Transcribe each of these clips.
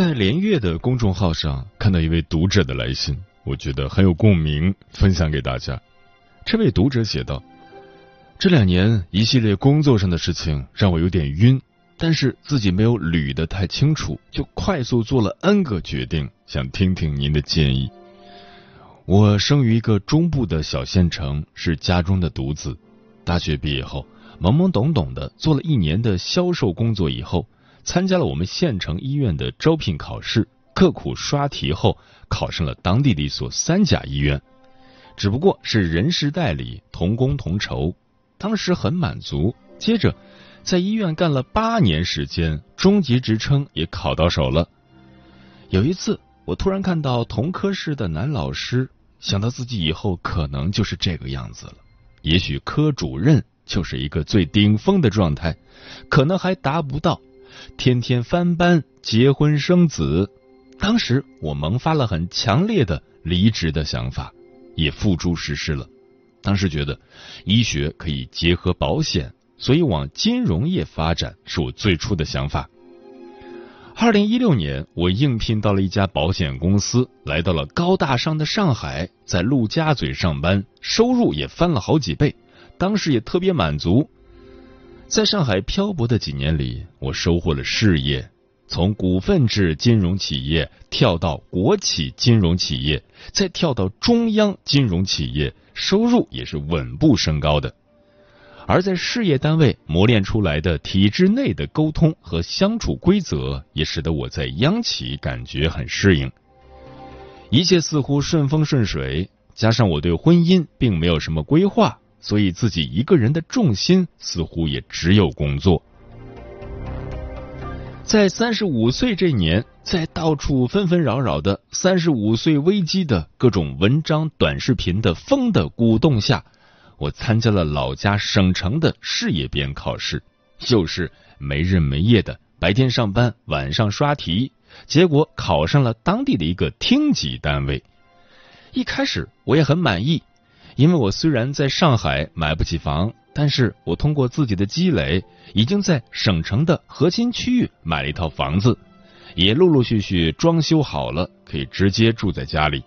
在连月的公众号上看到一位读者的来信，我觉得很有共鸣，分享给大家。这位读者写道：“这两年一系列工作上的事情让我有点晕，但是自己没有捋得太清楚，就快速做了 N 个决定，想听听您的建议。我生于一个中部的小县城，是家中的独子。大学毕业后，懵懵懂懂的做了一年的销售工作以后。”参加了我们县城医院的招聘考试，刻苦刷题后考上了当地的一所三甲医院，只不过是人事代理，同工同酬，当时很满足。接着在医院干了八年时间，中级职称也考到手了。有一次，我突然看到同科室的男老师，想到自己以后可能就是这个样子了，也许科主任就是一个最顶峰的状态，可能还达不到。天天翻班、结婚生子，当时我萌发了很强烈的离职的想法，也付诸实施了。当时觉得医学可以结合保险，所以往金融业发展是我最初的想法。二零一六年，我应聘到了一家保险公司，来到了高大上的上海，在陆家嘴上班，收入也翻了好几倍，当时也特别满足。在上海漂泊的几年里，我收获了事业，从股份制金融企业跳到国企金融企业，再跳到中央金融企业，收入也是稳步升高的。而在事业单位磨练出来的体制内的沟通和相处规则，也使得我在央企感觉很适应。一切似乎顺风顺水，加上我对婚姻并没有什么规划。所以自己一个人的重心似乎也只有工作。在三十五岁这年，在到处纷纷扰扰的三十五岁危机的各种文章、短视频的风的鼓动下，我参加了老家省城的事业编考试，又是没日没夜的，白天上班，晚上刷题，结果考上了当地的一个厅级单位。一开始我也很满意。因为我虽然在上海买不起房，但是我通过自己的积累，已经在省城的核心区域买了一套房子，也陆陆续续装修好了，可以直接住在家里。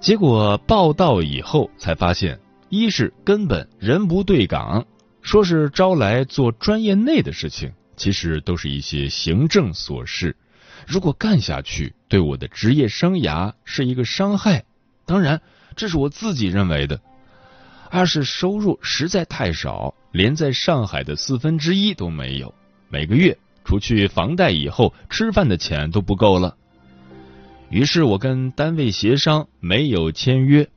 结果报到以后才发现，一是根本人不对岗，说是招来做专业内的事情，其实都是一些行政琐事，如果干下去，对我的职业生涯是一个伤害。当然。这是我自己认为的。二是收入实在太少，连在上海的四分之一都没有。每个月除去房贷以后，吃饭的钱都不够了。于是我跟单位协商，没有签约。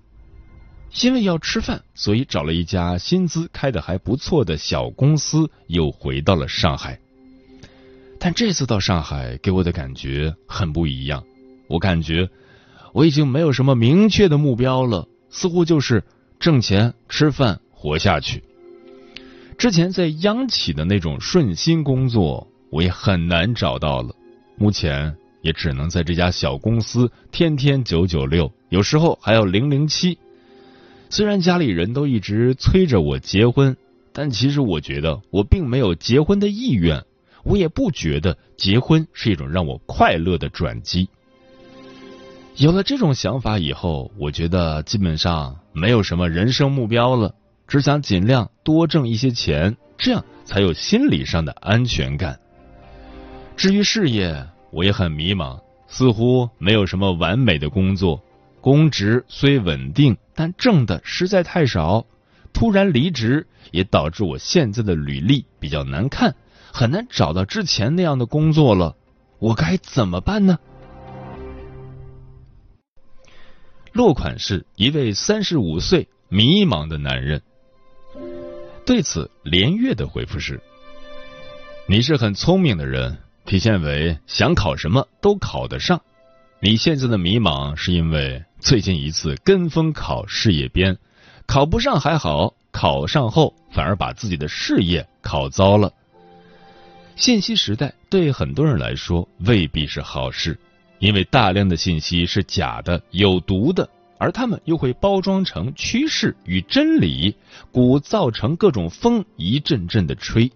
因为要吃饭，所以找了一家薪资开的还不错的小公司，又回到了上海。但这次到上海，给我的感觉很不一样。我感觉。我已经没有什么明确的目标了，似乎就是挣钱、吃饭、活下去。之前在央企的那种顺心工作，我也很难找到了。目前也只能在这家小公司天天九九六，有时候还要零零七。虽然家里人都一直催着我结婚，但其实我觉得我并没有结婚的意愿，我也不觉得结婚是一种让我快乐的转机。有了这种想法以后，我觉得基本上没有什么人生目标了，只想尽量多挣一些钱，这样才有心理上的安全感。至于事业，我也很迷茫，似乎没有什么完美的工作，公职虽稳定，但挣的实在太少。突然离职，也导致我现在的履历比较难看，很难找到之前那样的工作了。我该怎么办呢？落款是一位三十五岁迷茫的男人。对此，连月的回复是：“你是很聪明的人，体现为想考什么都考得上。你现在的迷茫是因为最近一次跟风考事业编。”考不上还好，考上后反而把自己的事业考糟了。信息时代对很多人来说未必是好事，因为大量的信息是假的、有毒的，而他们又会包装成趋势与真理，鼓造成各种风一阵阵的吹。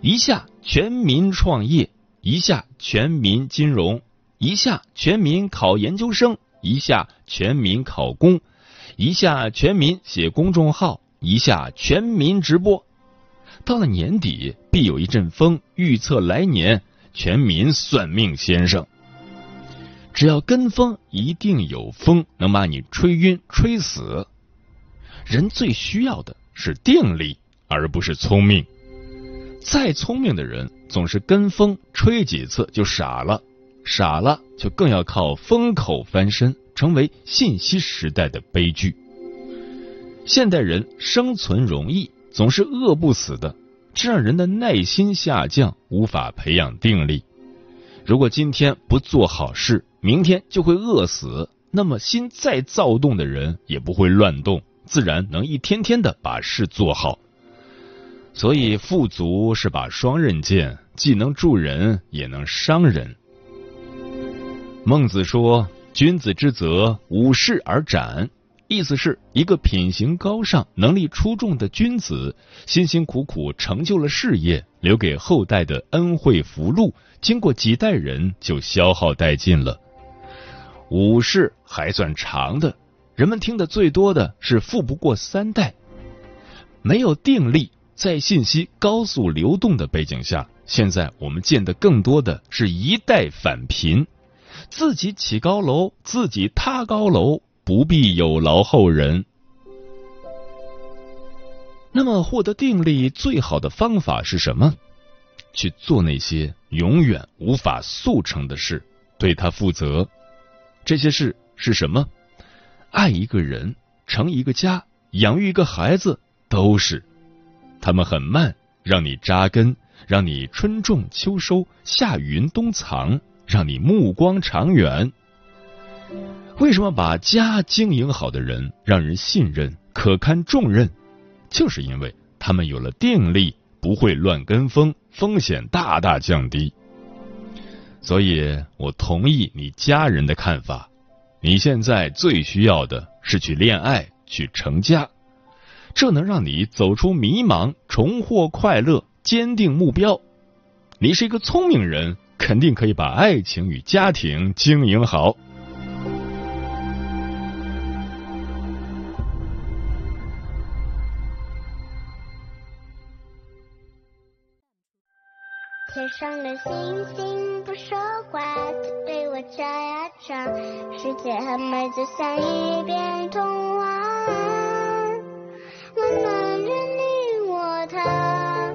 一下全民创业，一下全民金融，一下全民考研究生，一下全民考公。一下全民写公众号，一下全民直播，到了年底必有一阵风预测来年全民算命先生。只要跟风，一定有风能把你吹晕、吹死。人最需要的是定力，而不是聪明。再聪明的人总是跟风吹几次就傻了，傻了就更要靠风口翻身。成为信息时代的悲剧。现代人生存容易，总是饿不死的，这让人的耐心下降，无法培养定力。如果今天不做好事，明天就会饿死，那么心再躁动的人也不会乱动，自然能一天天的把事做好。所以，富足是把双刃剑，既能助人，也能伤人。孟子说。君子之泽，五事而斩。意思是一个品行高尚、能力出众的君子，辛辛苦苦成就了事业，留给后代的恩惠福禄，经过几代人就消耗殆尽了。五事还算长的，人们听的最多的是富不过三代。没有定力，在信息高速流动的背景下，现在我们见的更多的是一代返贫。自己起高楼，自己塌高楼，不必有劳后人。那么，获得定力最好的方法是什么？去做那些永远无法速成的事，对他负责。这些事是什么？爱一个人，成一个家，养育一个孩子，都是。他们很慢，让你扎根，让你春种秋收，夏耘冬藏。让你目光长远。为什么把家经营好的人让人信任、可堪重任？就是因为他们有了定力，不会乱跟风，风险大大降低。所以我同意你家人的看法。你现在最需要的是去恋爱、去成家，这能让你走出迷茫，重获快乐，坚定目标。你是一个聪明人。肯定可以把爱情与家庭经营好。天上的星星说话，只对我眨呀眨。世界很美，就像一片童话。温暖着你我他，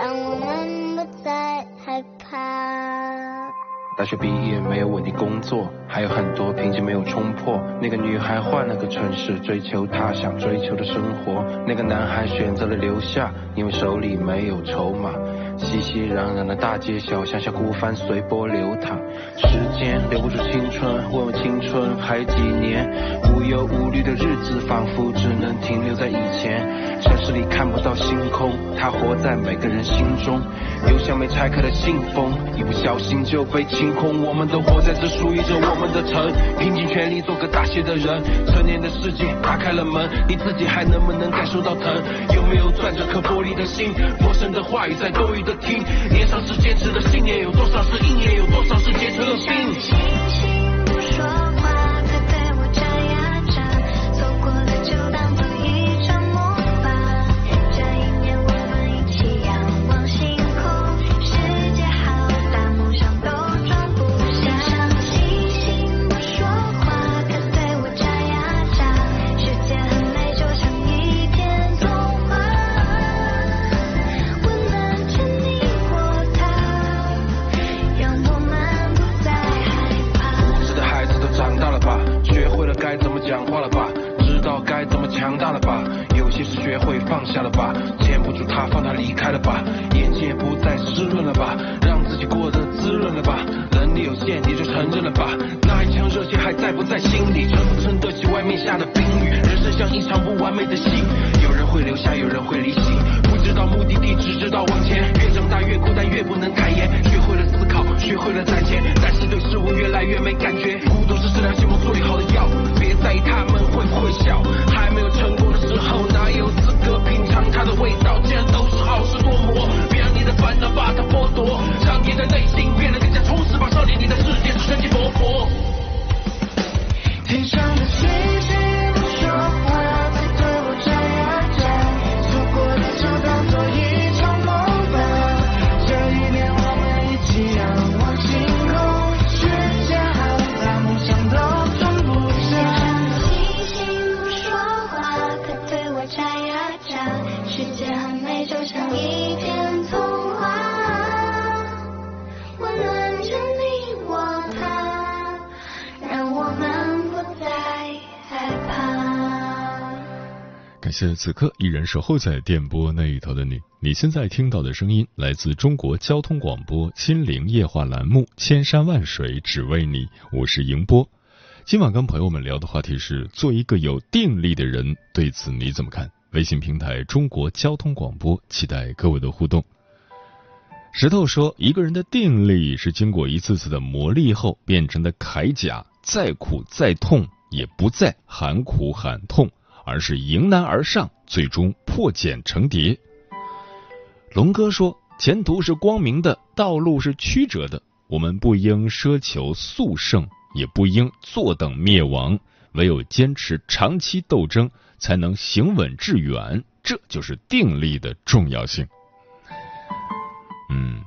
让我们不再害怕。大学毕业没有稳定工作，还有很多瓶颈没有冲破。那个女孩换了个城市，追求她想追求的生活。那个男孩选择了留下，因为手里没有筹码。熙熙攘攘的大街小巷，像孤帆随波流淌。时间留不住青春，问问青春还有几年？无忧无虑的日子，仿佛只能停留在以前。城市里看不到星空，它活在每个人心中。邮箱没拆开的信封，一不小心就被清空。我们都活在这属于着我们的城，拼尽全力做个大写的人。成年的世界打开了门，你自己还能不能感受到疼？有没有攥着颗玻璃的心？陌生的话语在多余的听。年少时坚持的信念，有多少是应验？有多少是结成了冰？谢此刻依然守候在电波那一头的你。你现在听到的声音来自中国交通广播《心灵夜话》栏目《千山万水只为你》，我是迎波。今晚跟朋友们聊的话题是：做一个有定力的人，对此你怎么看？微信平台中国交通广播，期待各位的互动。石头说，一个人的定力是经过一次次的磨砺后变成的铠甲，再苦再痛也不再喊苦喊痛，而是迎难而上，最终破茧成蝶。龙哥说，前途是光明的，道路是曲折的，我们不应奢求速胜，也不应坐等灭亡，唯有坚持长期斗争，才能行稳致远。这就是定力的重要性。嗯，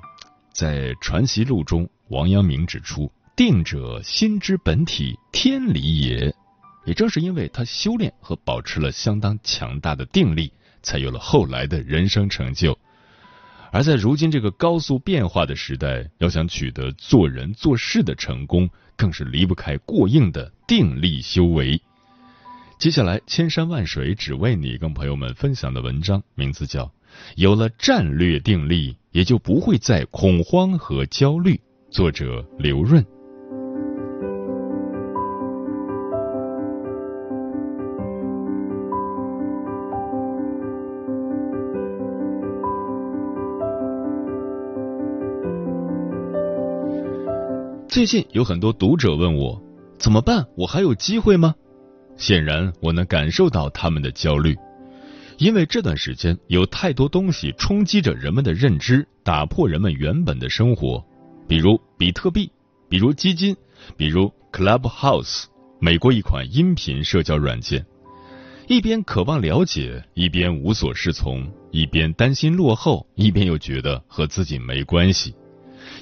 在《传习录》中，王阳明指出：“定者，心之本体，天理也。”也正是因为他修炼和保持了相当强大的定力，才有了后来的人生成就。而在如今这个高速变化的时代，要想取得做人做事的成功，更是离不开过硬的定力修为。接下来，千山万水只为你，跟朋友们分享的文章名字叫《有了战略定力，也就不会再恐慌和焦虑》，作者刘润。最近有很多读者问我怎么办，我还有机会吗？显然，我能感受到他们的焦虑，因为这段时间有太多东西冲击着人们的认知，打破人们原本的生活，比如比特币，比如基金，比如 Clubhouse，美国一款音频社交软件。一边渴望了解，一边无所适从，一边担心落后，一边又觉得和自己没关系。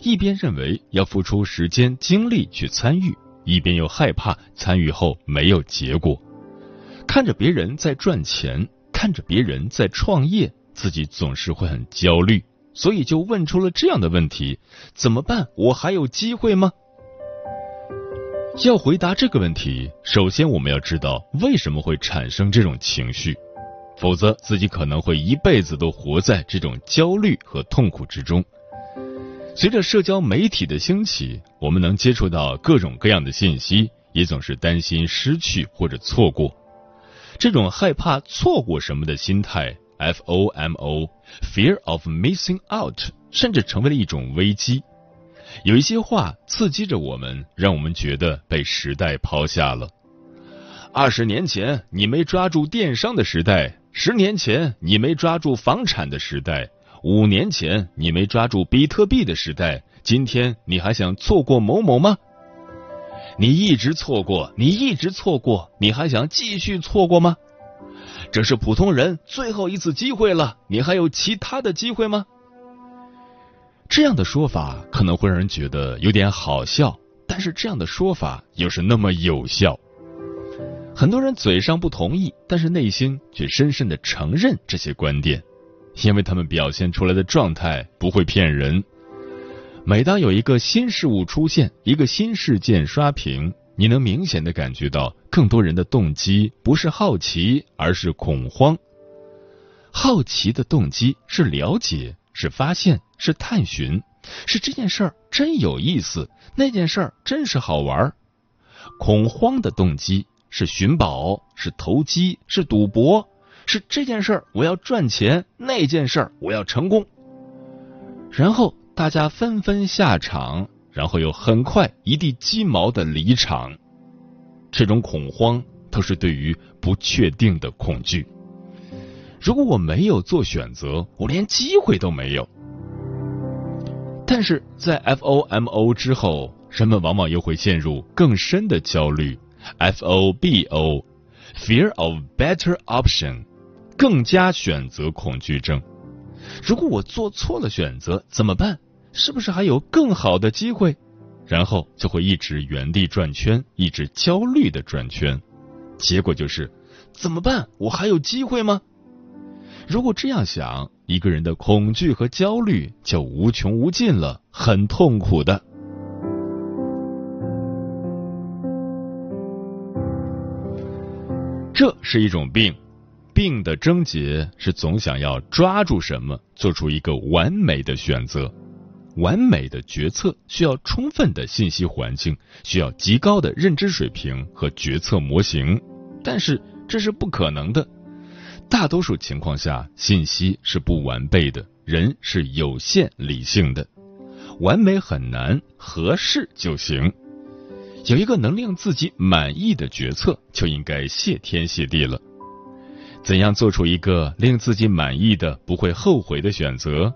一边认为要付出时间精力去参与，一边又害怕参与后没有结果。看着别人在赚钱，看着别人在创业，自己总是会很焦虑，所以就问出了这样的问题：怎么办？我还有机会吗？要回答这个问题，首先我们要知道为什么会产生这种情绪，否则自己可能会一辈子都活在这种焦虑和痛苦之中。随着社交媒体的兴起，我们能接触到各种各样的信息，也总是担心失去或者错过。这种害怕错过什么的心态 （FOMO，Fear of Missing Out） 甚至成为了一种危机。有一些话刺激着我们，让我们觉得被时代抛下了。二十年前你没抓住电商的时代，十年前你没抓住房产的时代。五年前你没抓住比特币的时代，今天你还想错过某某吗？你一直错过，你一直错过，你还想继续错过吗？这是普通人最后一次机会了，你还有其他的机会吗？这样的说法可能会让人觉得有点好笑，但是这样的说法又是那么有效。很多人嘴上不同意，但是内心却深深的承认这些观点。因为他们表现出来的状态不会骗人。每当有一个新事物出现，一个新事件刷屏，你能明显的感觉到，更多人的动机不是好奇，而是恐慌。好奇的动机是了解，是发现，是探寻，是这件事儿真有意思，那件事儿真是好玩。恐慌的动机是寻宝，是投机，是赌博，是这件事儿我要赚钱，那件事儿我要成功。然后大家纷纷下场，然后又很快一地鸡毛的离场。这种恐慌都是对于不确定的恐惧。如果我没有做选择，我连机会都没有。但是在 FOMO 之后，人们往往又会陷入更深的焦虑，FOBO，Fear of Better Option，更加选择恐惧症。如果我做错了选择怎么办？是不是还有更好的机会？然后就会一直原地转圈，一直焦虑的转圈。结果就是怎么办？我还有机会吗？如果这样想，一个人的恐惧和焦虑就无穷无尽了，很痛苦的。这是一种病，病的症结是总想要抓住什么，做出一个完美的选择。完美的决策需要充分的信息环境，需要极高的认知水平和决策模型，但是这是不可能的。大多数情况下，信息是不完备的，人是有限理性的，完美很难，合适就行。有一个能令自己满意的决策，就应该谢天谢地了。怎样做出一个令自己满意的、不会后悔的选择？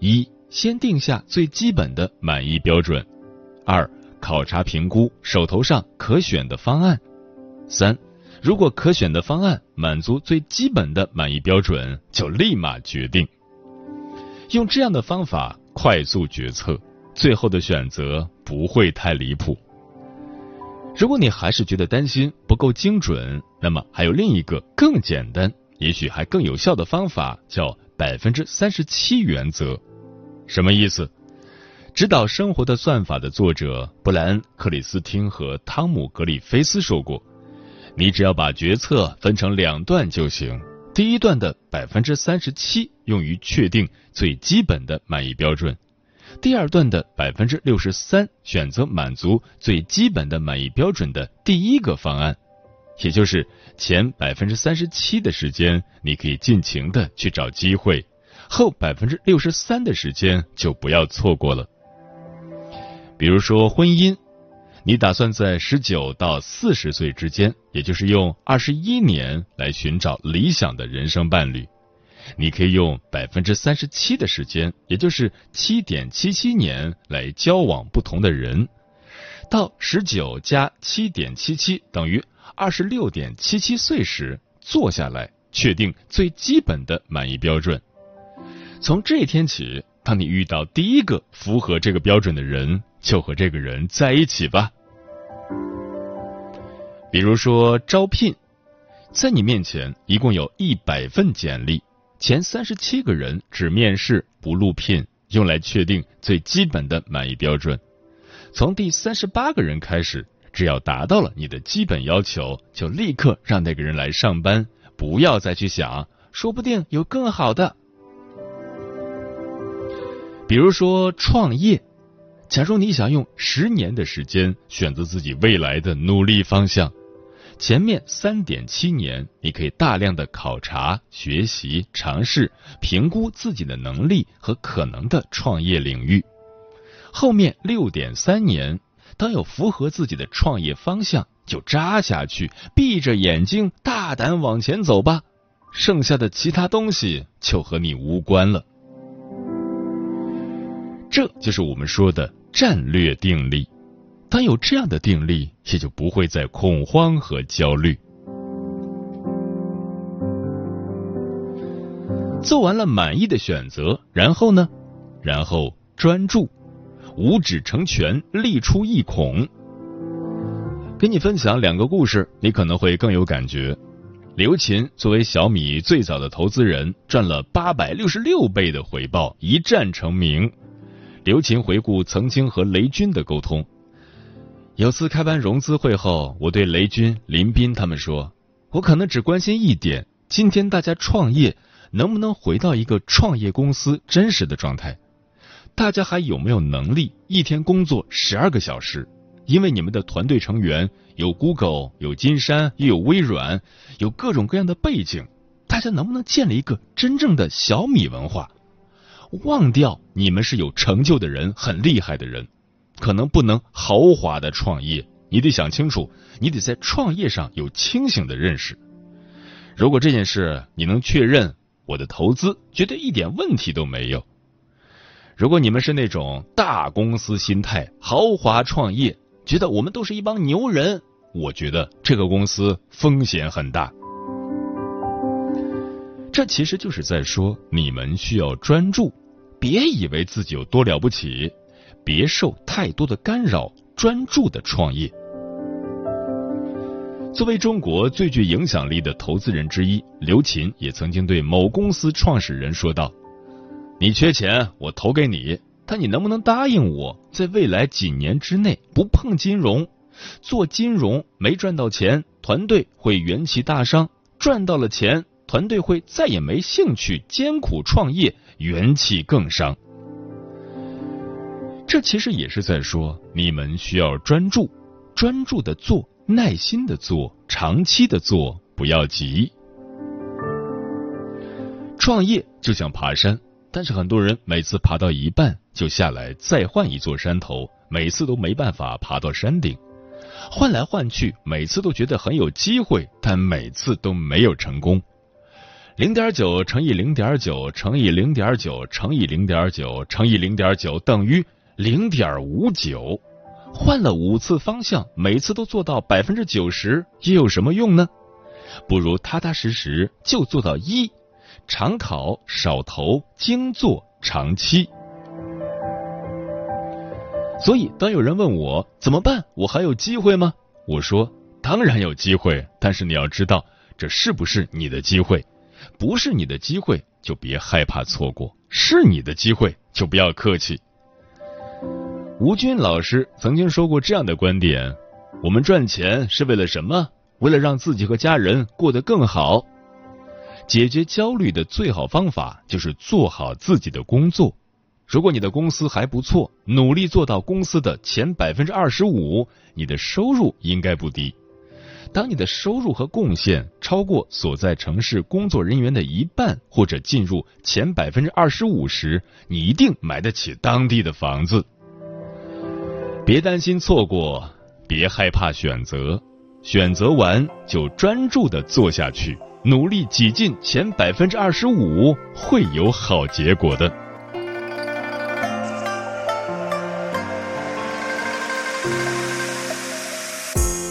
一，先定下最基本的满意标准；二，考察评估手头上可选的方案；三。如果可选的方案满足最基本的满意标准，就立马决定。用这样的方法快速决策，最后的选择不会太离谱。如果你还是觉得担心不够精准，那么还有另一个更简单，也许还更有效的方法，叫百分之三十七原则。什么意思？指导生活的算法的作者布莱恩·克里斯汀和汤姆·格里菲斯说过。你只要把决策分成两段就行。第一段的百分之三十七用于确定最基本的满意标准，第二段的百分之六十三选择满足最基本的满意标准的第一个方案。也就是前百分之三十七的时间，你可以尽情的去找机会，后百分之六十三的时间就不要错过了。比如说婚姻。你打算在十九到四十岁之间，也就是用二十一年来寻找理想的人生伴侣。你可以用百分之三十七的时间，也就是七点七七年来交往不同的人。到十九加七点七七等于二十六点七七岁时，坐下来确定最基本的满意标准。从这一天起，当你遇到第一个符合这个标准的人。就和这个人在一起吧。比如说招聘，在你面前一共有一百份简历，前三十七个人只面试不录聘，用来确定最基本的满意标准。从第三十八个人开始，只要达到了你的基本要求，就立刻让那个人来上班，不要再去想，说不定有更好的。比如说创业。假如你想用十年的时间选择自己未来的努力方向，前面三点七年你可以大量的考察、学习、尝试、评估自己的能力和可能的创业领域。后面六点三年，当有符合自己的创业方向，就扎下去，闭着眼睛大胆往前走吧。剩下的其他东西就和你无关了。这就是我们说的战略定力。但有这样的定力，也就不会再恐慌和焦虑。做完了满意的选择，然后呢？然后专注，五指成拳，力出一孔。给你分享两个故事，你可能会更有感觉。刘琴作为小米最早的投资人，赚了八百六十六倍的回报，一战成名。刘琴回顾曾经和雷军的沟通，有次开完融资会后，我对雷军、林斌他们说：“我可能只关心一点，今天大家创业能不能回到一个创业公司真实的状态？大家还有没有能力一天工作十二个小时？因为你们的团队成员有 Google、有金山，也有微软，有各种各样的背景，大家能不能建立一个真正的小米文化？忘掉你们是有成就的人，很厉害的人，可能不能豪华的创业，你得想清楚，你得在创业上有清醒的认识。如果这件事你能确认，我的投资绝对一点问题都没有。如果你们是那种大公司心态、豪华创业，觉得我们都是一帮牛人，我觉得这个公司风险很大。这其实就是在说，你们需要专注，别以为自己有多了不起，别受太多的干扰，专注的创业。作为中国最具影响力的投资人之一，刘勤也曾经对某公司创始人说道：“你缺钱，我投给你。”但你能不能答应我，在未来几年之内不碰金融？做金融没赚到钱，团队会元气大伤；赚到了钱，团队会再也没兴趣艰苦创业，元气更伤。这其实也是在说，你们需要专注，专注的做，耐心的做，长期的做，不要急。创业就像爬山。但是很多人每次爬到一半就下来，再换一座山头，每次都没办法爬到山顶，换来换去，每次都觉得很有机会，但每次都没有成功。零点九乘以零点九乘以零点九乘以零点九乘以零点九等于零点五九，换了五次方向，每次都做到百分之九十，又有什么用呢？不如踏踏实实就做到一。常考少投，精做长期。所以，当有人问我怎么办，我还有机会吗？我说，当然有机会，但是你要知道，这是不是你的机会？不是你的机会，就别害怕错过；是你的机会，就不要客气。吴军老师曾经说过这样的观点：我们赚钱是为了什么？为了让自己和家人过得更好。解决焦虑的最好方法就是做好自己的工作。如果你的公司还不错，努力做到公司的前百分之二十五，你的收入应该不低。当你的收入和贡献超过所在城市工作人员的一半，或者进入前百分之二十五时，你一定买得起当地的房子。别担心错过，别害怕选择，选择完就专注的做下去。努力挤进前百分之二十五，会有好结果的。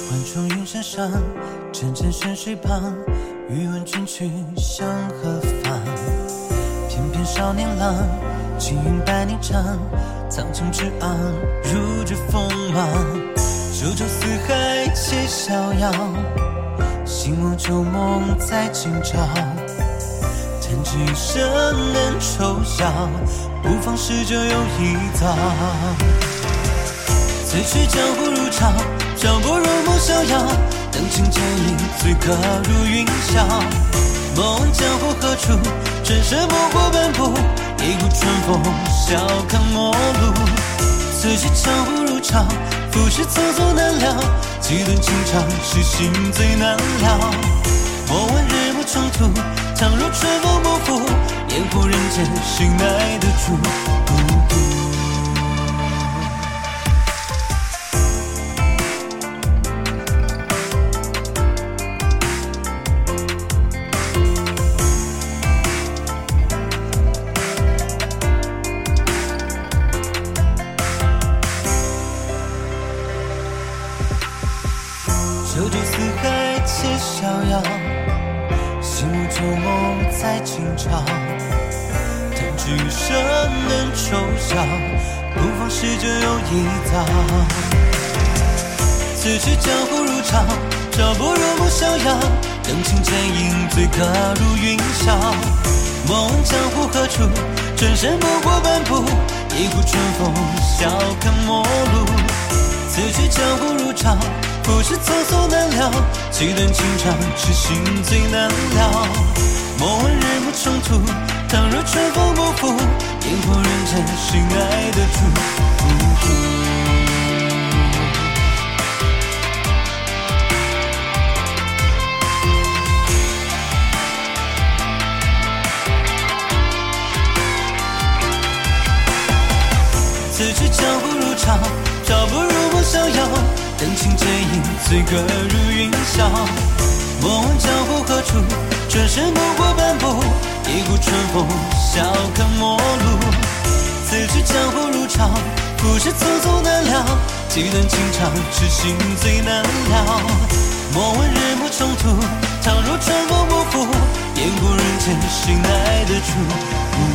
万重云山上，阵阵泉水旁，欲问君去向何方？翩翩少年郎，青云百里长，苍穹之昂，如这锋芒，九州四海皆逍遥。醒梦旧梦在今朝，弹指一生能抽象，不妨试着有一遭。此去江湖如潮，朝不入梦逍遥，等情剑影最高如云霄。莫问江湖何处，转身不过半步，一股春风笑看陌路。此去江湖如潮，浮世匆匆难料。几段情长，是心最难了。莫问日暮长途，倘若春风不负，烟火人间，谁耐得住旧梦在今朝，叹指生能抽象，不妨试着又一遭。此去江湖如潮，朝泊如梦逍遥，两琴剑影醉客入云霄。莫问江湖何处，转身不过半步，一壶春风笑看陌路。此去江湖如潮。不是匆匆难了，几段情长，痴心最难了。莫问日暮冲突，倘若春风不负，烟火人间心爱的主。此去江湖如潮，醉歌如云霄。莫问江湖何处，转身不过半步，一股春风，笑看陌路。此去江湖如潮，故事匆匆难了，几段情长，痴心最难了。莫问日暮冲突，倘若春风不负，雁过人间心爱的主。